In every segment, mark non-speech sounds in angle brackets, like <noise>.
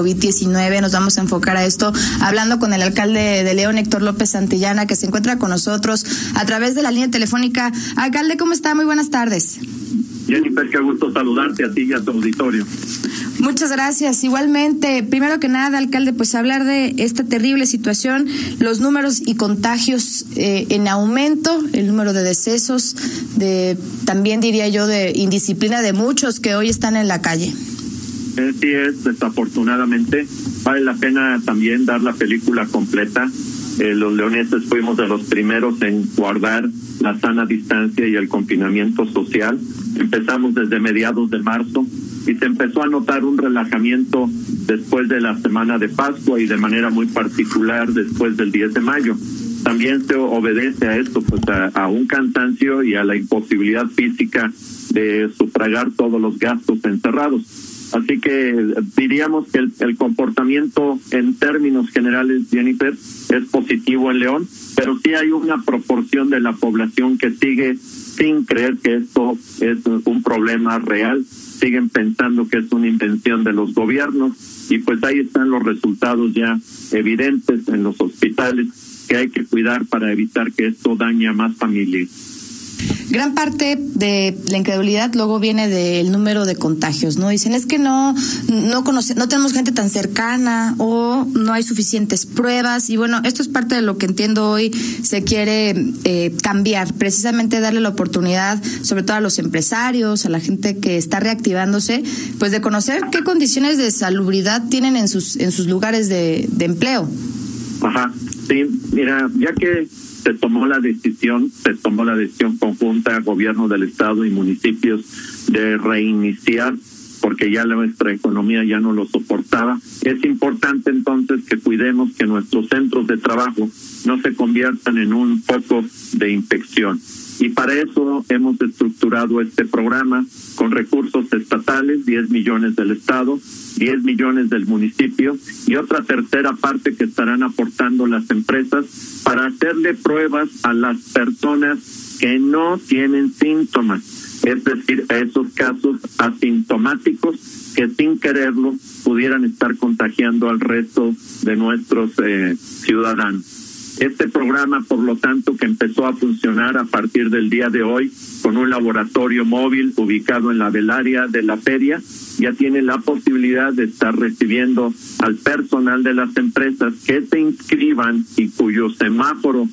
COVID-19. Nos vamos a enfocar a esto hablando con el alcalde de León, Héctor López Santillana, que se encuentra con nosotros a través de la línea telefónica. Alcalde, ¿cómo está? Muy buenas tardes. Jennifer, qué gusto saludarte a ti y a tu auditorio. Muchas gracias. Igualmente, primero que nada, alcalde, pues hablar de esta terrible situación, los números y contagios eh, en aumento, el número de decesos, de también diría yo de indisciplina de muchos que hoy están en la calle. Sí es, desafortunadamente. Vale la pena también dar la película completa. Eh, los leoneses fuimos de los primeros en guardar la sana distancia y el confinamiento social. Empezamos desde mediados de marzo y se empezó a notar un relajamiento después de la semana de Pascua y de manera muy particular después del 10 de mayo. También se obedece a esto, pues a, un cansancio y a la imposibilidad física de sufragar todos los gastos encerrados. Así que diríamos que el, el, comportamiento en términos generales, Jennifer, es positivo en León, pero sí hay una proporción de la población que sigue sin creer que esto es un problema real siguen pensando que es una invención de los gobiernos y pues ahí están los resultados ya evidentes en los hospitales que hay que cuidar para evitar que esto dañe a más familias. Gran parte de la incredulidad luego viene del número de contagios, ¿no? Dicen, es que no, no conoce, no tenemos gente tan cercana o no hay suficientes pruebas. Y bueno, esto es parte de lo que entiendo hoy se quiere eh, cambiar, precisamente darle la oportunidad, sobre todo a los empresarios, a la gente que está reactivándose, pues de conocer qué condiciones de salubridad tienen en sus, en sus lugares de, de empleo. Ajá, sí, mira, ya que se tomó la decisión, se tomó la decisión conjunta, gobierno del estado y municipios, de reiniciar porque ya nuestra economía ya no lo soportaba. Es importante entonces que cuidemos que nuestros centros de trabajo no se conviertan en un foco de infección. Y para eso hemos estructurado este programa con recursos estatales, 10 millones del Estado, 10 millones del municipio y otra tercera parte que estarán aportando las empresas para hacerle pruebas a las personas que no tienen síntomas, es decir, a esos casos asintomáticos que sin quererlo pudieran estar contagiando al resto de nuestros eh, ciudadanos. Este programa, por lo tanto, que empezó a funcionar a partir del día de hoy con un laboratorio móvil ubicado en la velaria de la feria, ya tiene la posibilidad de estar recibiendo al personal de las empresas que se inscriban y cuyo semáforo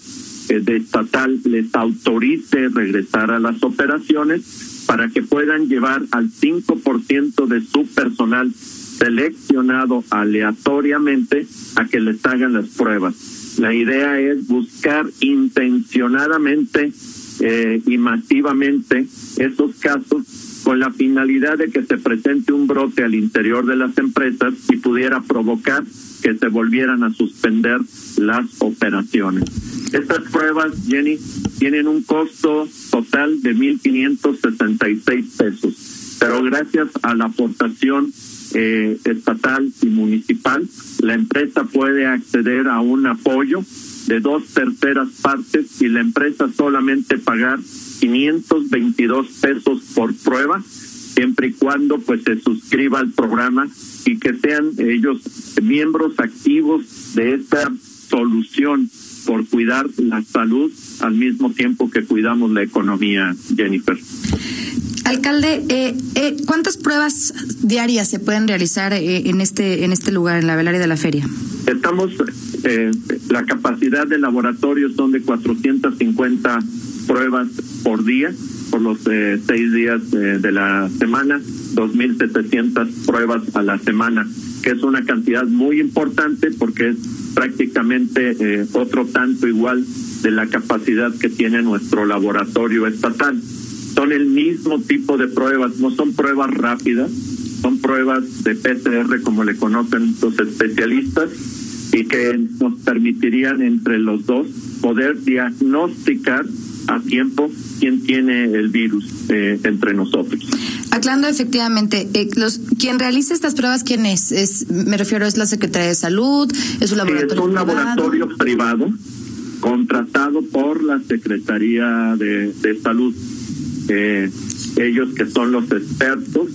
eh, de estatal les autorice regresar a las operaciones para que puedan llevar al 5% de su personal seleccionado aleatoriamente a que les hagan las pruebas la idea es buscar intencionadamente eh, y masivamente esos casos con la finalidad de que se presente un brote al interior de las empresas y pudiera provocar que se volvieran a suspender las operaciones. Estas pruebas, Jenny, tienen un costo total de 1.566 pesos, pero gracias a la aportación eh, estatal y municipal, la empresa puede acceder a un apoyo de dos terceras partes y la empresa solamente pagar 522 pesos por prueba, siempre y cuando pues se suscriba al programa y que sean ellos miembros activos de esta solución por cuidar la salud al mismo tiempo que cuidamos la economía, Jennifer. Alcalde, eh, eh, ¿cuántas pruebas diarias se pueden realizar eh, en este en este lugar, en la velaria de la feria? Estamos, eh, la capacidad del laboratorio son de 450 pruebas por día, por los eh, seis días de la semana, 2.700 pruebas a la semana, que es una cantidad muy importante porque es prácticamente otro tanto igual de la capacidad que tiene nuestro laboratorio estatal. Son el mismo tipo de pruebas, no son pruebas rápidas, son pruebas de PCR como le conocen los especialistas y que nos permitirían entre los dos poder diagnosticar a tiempo quién tiene el virus eh, entre nosotros. Aclarando efectivamente, eh, los, quien realiza estas pruebas, ¿quién es? es? Me refiero, ¿es la Secretaría de Salud? ¿Es un laboratorio es un privado? laboratorio privado contratado por la Secretaría de, de Salud eh, ellos que son los expertos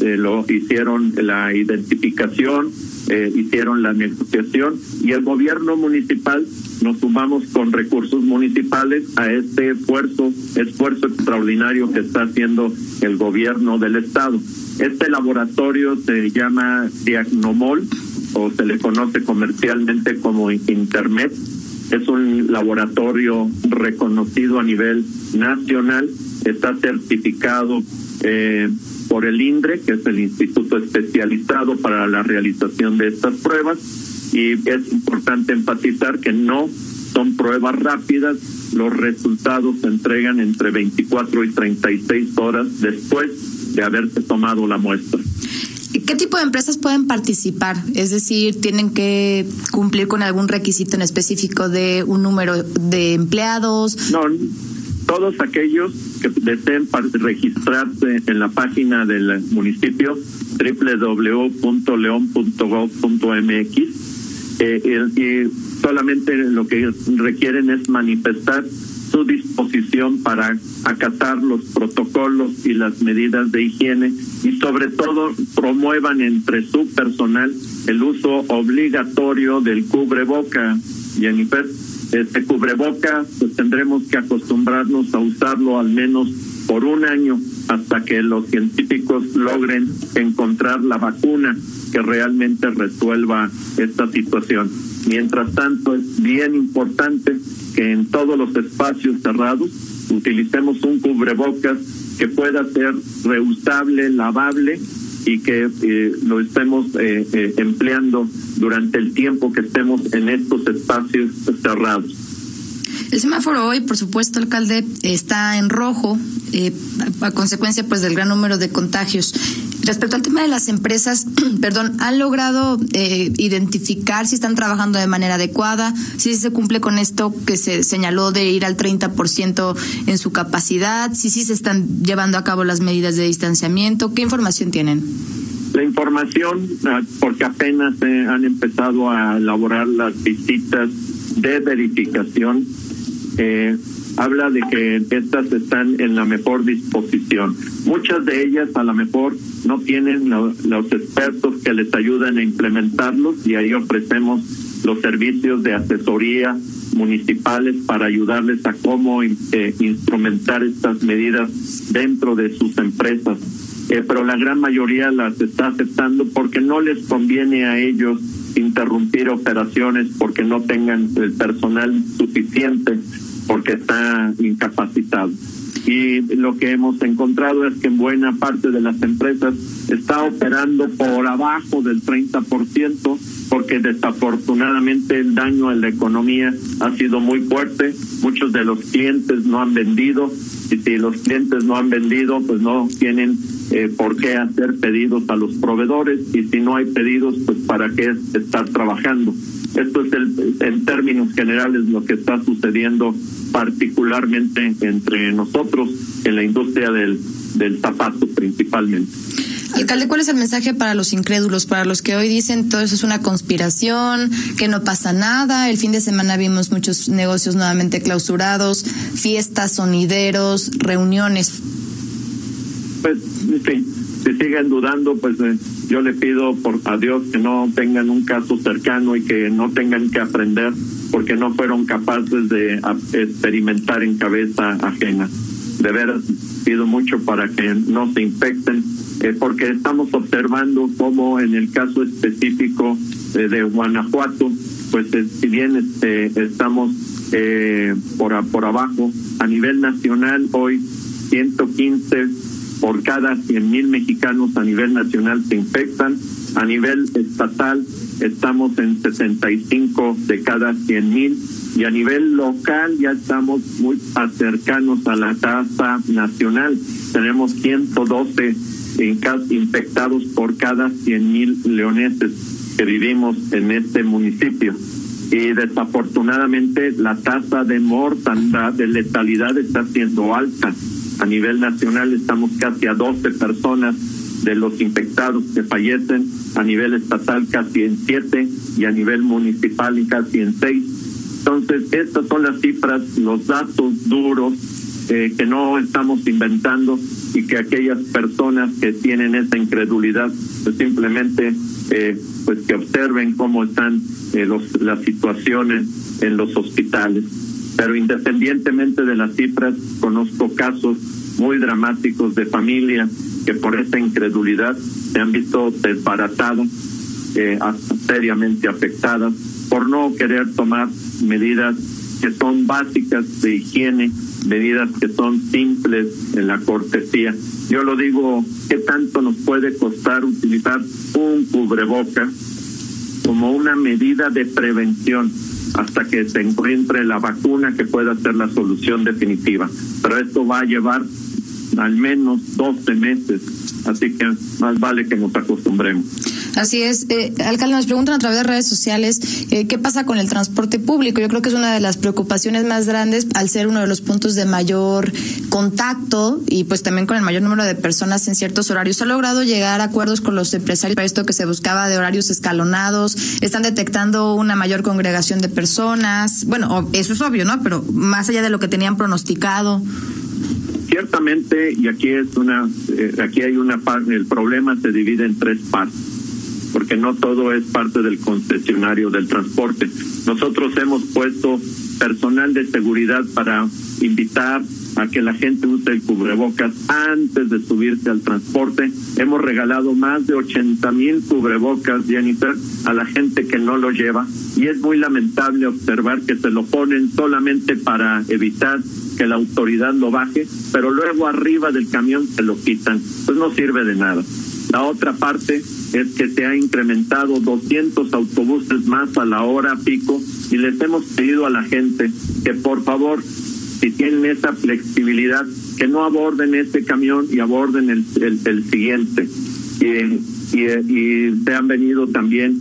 eh, lo hicieron la identificación eh, hicieron la negociación y el gobierno municipal nos sumamos con recursos municipales a este esfuerzo, esfuerzo extraordinario que está haciendo el gobierno del estado. Este laboratorio se llama Diagnomol o se le conoce comercialmente como Internet. Es un laboratorio reconocido a nivel nacional, está certificado eh, por el INDRE, que es el Instituto Especializado para la realización de estas pruebas, y es importante enfatizar que no son pruebas rápidas, los resultados se entregan entre 24 y 36 horas después de haberse tomado la muestra. ¿Qué tipo de empresas pueden participar? Es decir, ¿tienen que cumplir con algún requisito en específico de un número de empleados? No, todos aquellos que deseen registrarse en la página del municipio www.leon.gov.mx eh, y solamente lo que requieren es manifestar su disposición para acatar los protocolos y las medidas de higiene y sobre todo promuevan entre su personal el uso obligatorio del cubreboca, Jennifer este cubreboca, pues tendremos que acostumbrarnos a usarlo al menos por un año hasta que los científicos logren encontrar la vacuna que realmente resuelva esta situación. Mientras tanto, es bien importante que en todos los espacios cerrados utilicemos un cubrebocas que pueda ser reusable, lavable y que eh, lo estemos eh, eh, empleando durante el tiempo que estemos en estos espacios cerrados. El semáforo hoy, por supuesto, alcalde, está en rojo a, consecuencia pues del gran número de contagios. Respecto al tema de las empresas, <clears throat> perdón, ¿han logrado identificar si están trabajando de manera adecuada? Si se cumple con esto que se señaló de ir al 30% en su capacidad, si sí se están llevando a cabo las medidas de distanciamiento, ¿qué información tienen? La información, ah, porque apenas se han empezado a elaborar las visitas de verificación, eh, habla de que estas están en la mejor disposición. Muchas de ellas a lo mejor no tienen los expertos que les ayudan a implementarlos y ahí ofrecemos los servicios de asesoría municipales para ayudarles a cómo eh, instrumentar estas medidas dentro de sus empresas eh, pero la gran mayoría las está aceptando porque no les conviene a ellos interrumpir operaciones porque no tengan el personal suficiente porque está incapacitado. Y lo que hemos encontrado es que en buena parte de las empresas está operando por abajo del 30% porque desafortunadamente el daño en la economía ha sido muy fuerte. Muchos de los clientes no han vendido y si los clientes no han vendido, pues no tienen eh, por qué hacer pedidos a los proveedores y si no hay pedidos, pues para qué estar trabajando. Esto es el, en términos generales lo que está sucediendo particularmente entre nosotros en la industria del, del zapato principalmente. Alcalde, ¿cuál es el mensaje para los incrédulos, para los que hoy dicen todo eso es una conspiración, que no pasa nada? El fin de semana vimos muchos negocios nuevamente clausurados, fiestas, sonideros, reuniones. Pues, sí, si siguen dudando, pues eh, yo le pido por a Dios que no tengan un caso cercano y que no tengan que aprender porque no fueron capaces de experimentar en cabeza ajena. De veras, pido mucho para que no se infecten eh, porque estamos observando cómo en el caso específico eh, de Guanajuato, pues eh, si bien este, estamos por, por abajo, a nivel nacional hoy 115 por cada 100 mil mexicanos a nivel nacional se infectan, a nivel estatal estamos en 65 de cada 100 mil y a nivel local ya estamos muy cercanos a la tasa nacional. Tenemos 112 infectados por cada 100 mil leoneses que vivimos en este municipio. Y desafortunadamente la tasa de mortandad, de letalidad está siendo alta. A nivel nacional estamos casi a 12 personas de los infectados que fallecen, a nivel estatal casi en 7 y a nivel municipal casi en 6. Entonces, estas son las cifras, los datos duros eh, que no estamos inventando y que aquellas personas que tienen esa incredulidad pues simplemente eh, pues que observen cómo están eh, los, las situaciones en los hospitales. Pero independientemente de las cifras, conozco casos muy dramáticos de familias que por esta incredulidad se han visto desbaratados, eh, seriamente afectadas, por no querer tomar medidas que son básicas de higiene, medidas que son simples en la cortesía. Yo lo digo, ¿qué tanto nos puede costar utilizar un cubreboca como una medida de prevención hasta que se encuentre la vacuna que pueda ser la solución definitiva? Pero esto va a llevar al menos 12 meses, así que más vale que nos acostumbremos. Así es. Eh, alcalde, nos preguntan a través de redes sociales eh, qué pasa con el transporte público. Yo creo que es una de las preocupaciones más grandes al ser uno de los puntos de mayor contacto y pues también con el mayor número de personas en ciertos horarios. ¿Ha logrado llegar a acuerdos con los empresarios para esto que se buscaba de horarios escalonados? ¿Están detectando una mayor congregación de personas? Bueno, eso es obvio, ¿no? Pero más allá de lo que tenían pronosticado ciertamente y aquí es una eh, aquí hay una parte el problema se divide en tres partes porque no todo es parte del concesionario del transporte. Nosotros hemos puesto personal de seguridad para invitar a que la gente use el cubrebocas antes de subirse al transporte. Hemos regalado más de 80 mil cubrebocas, Jennifer, a la gente que no lo lleva. Y es muy lamentable observar que se lo ponen solamente para evitar que la autoridad lo baje, pero luego arriba del camión se lo quitan. Pues no sirve de nada. La otra parte es que se ha incrementado 200 autobuses más a la hora pico y les hemos pedido a la gente que por favor, si tienen esa flexibilidad, que no aborden este camión y aborden el, el, siguiente. Y, se han venido también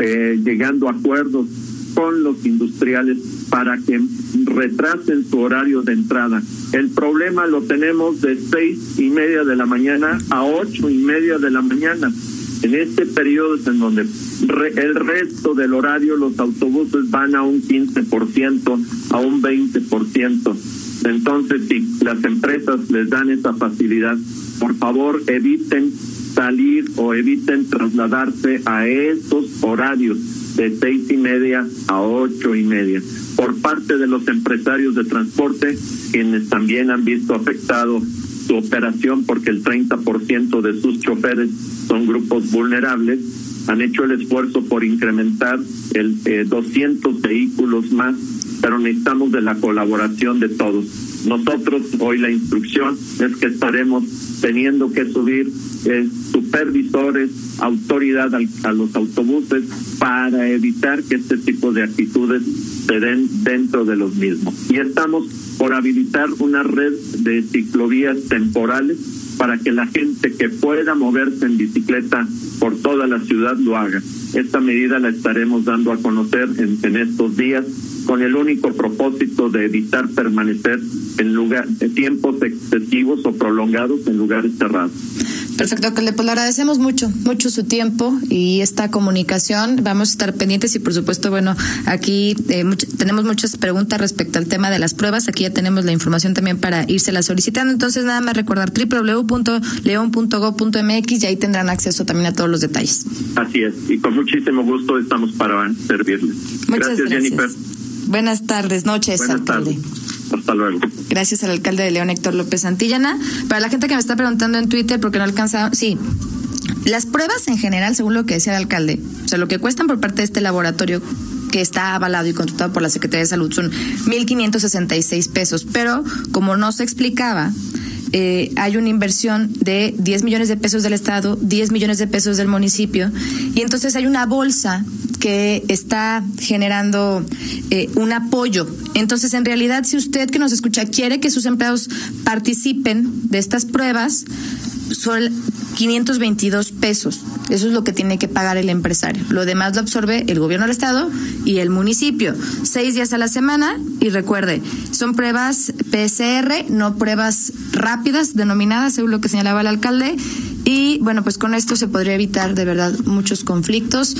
eh, llegando a acuerdos con los industriales para que retrasen su horario de entrada. El problema lo tenemos de seis y media de la mañana a ocho y media de la mañana. En este periodo es en donde el resto del horario los autobuses van a un 15%, a un 20%. Entonces, si las empresas les dan esa facilidad, por favor eviten salir o eviten trasladarse a esos horarios de seis y media a ocho y media por parte de los empresarios de transporte, quienes también han visto afectado su operación porque el 30% de sus choferes son grupos vulnerables, han hecho el esfuerzo por incrementar el 200 eh, vehículos más, pero necesitamos de la colaboración de todos. Nosotros hoy la instrucción es que estaremos teniendo que subir eh, supervisores, autoridad a los autobuses para evitar que este tipo de actitudes se den dentro de los mismos. Y estamos por habilitar una red de ciclovías temporales para que la gente que pueda moverse en bicicleta por toda la ciudad lo haga. Esta medida la estaremos dando a conocer en estos días con el único propósito de evitar permanecer en lugar, tiempos excesivos o prolongados en lugares cerrados. Perfecto, alcalde. Pues le agradecemos mucho, mucho su tiempo y esta comunicación. Vamos a estar pendientes y, por supuesto, bueno, aquí eh, tenemos muchas preguntas respecto al tema de las pruebas. Aquí ya tenemos la información también para irse la solicitando. Entonces, nada más recordar www.leon.go.mx y ahí tendrán acceso también a todos los detalles. Así es, y con muchísimo gusto estamos para servirles. Muchas gracias, Jennifer. Buenas tardes, noches, alcalde. Hasta luego. Gracias al alcalde de León, Héctor López Santillana. Para la gente que me está preguntando en Twitter, porque no alcanza, sí, las pruebas en general, según lo que decía el alcalde, o sea, lo que cuestan por parte de este laboratorio que está avalado y contratado por la Secretaría de Salud son 1.566 pesos, pero como no se explicaba, eh, hay una inversión de 10 millones de pesos del Estado, 10 millones de pesos del municipio, y entonces hay una bolsa que está generando eh, un apoyo. Entonces, en realidad, si usted que nos escucha quiere que sus empleados participen de estas pruebas, son 522 pesos. Eso es lo que tiene que pagar el empresario. Lo demás lo absorbe el gobierno del estado y el municipio. Seis días a la semana y recuerde, son pruebas PCR, no pruebas rápidas denominadas, según lo que señalaba el alcalde. Y bueno, pues con esto se podría evitar de verdad muchos conflictos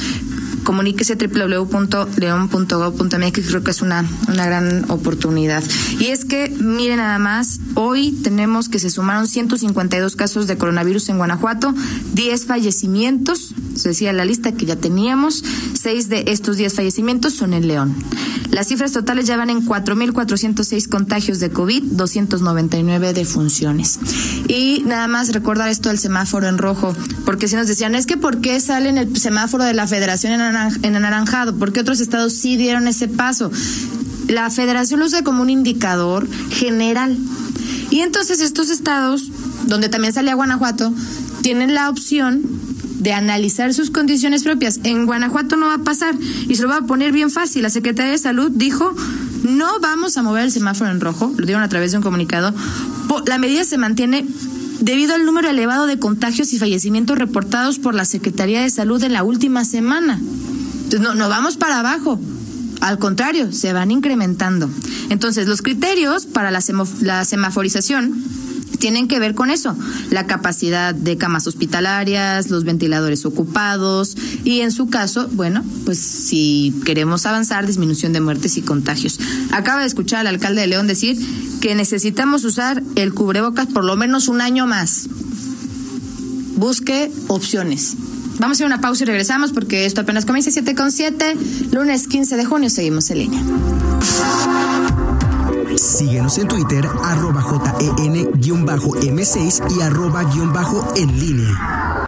comuníquese www.leon.gov.mx, creo que es una, una gran oportunidad. Y es que, miren nada más, hoy tenemos que se sumaron 152 casos de coronavirus en Guanajuato, 10 fallecimientos se decía la lista que ya teníamos, seis de estos diez fallecimientos son en León. Las cifras totales ya van en 4.406 contagios de COVID, 299 defunciones. Y nada más recordar esto del semáforo en rojo, porque si nos decían, es que ¿por qué sale en el semáforo de la federación en, anaranjado? ¿Por qué otros estados sí dieron ese paso? La federación lo usa como un indicador general. Y entonces estos estados, donde también salía Guanajuato, tienen la opción de analizar sus condiciones propias. En Guanajuato no va a pasar y se lo va a poner bien fácil. La Secretaría de Salud dijo, no vamos a mover el semáforo en rojo, lo dieron a través de un comunicado. La medida se mantiene debido al número elevado de contagios y fallecimientos reportados por la Secretaría de Salud en la última semana. Entonces, no, no vamos para abajo. Al contrario, se van incrementando. Entonces, los criterios para la, la semaforización tienen que ver con eso, la capacidad de camas hospitalarias, los ventiladores ocupados y en su caso, bueno, pues si queremos avanzar, disminución de muertes y contagios. Acaba de escuchar al alcalde de León decir que necesitamos usar el cubrebocas por lo menos un año más. Busque opciones. Vamos a hacer una pausa y regresamos porque esto apenas comienza 7 con 7. Lunes 15 de junio seguimos en línea. Síguenos en Twitter, arroba JEN-M6 y arroba guion bajo en línea.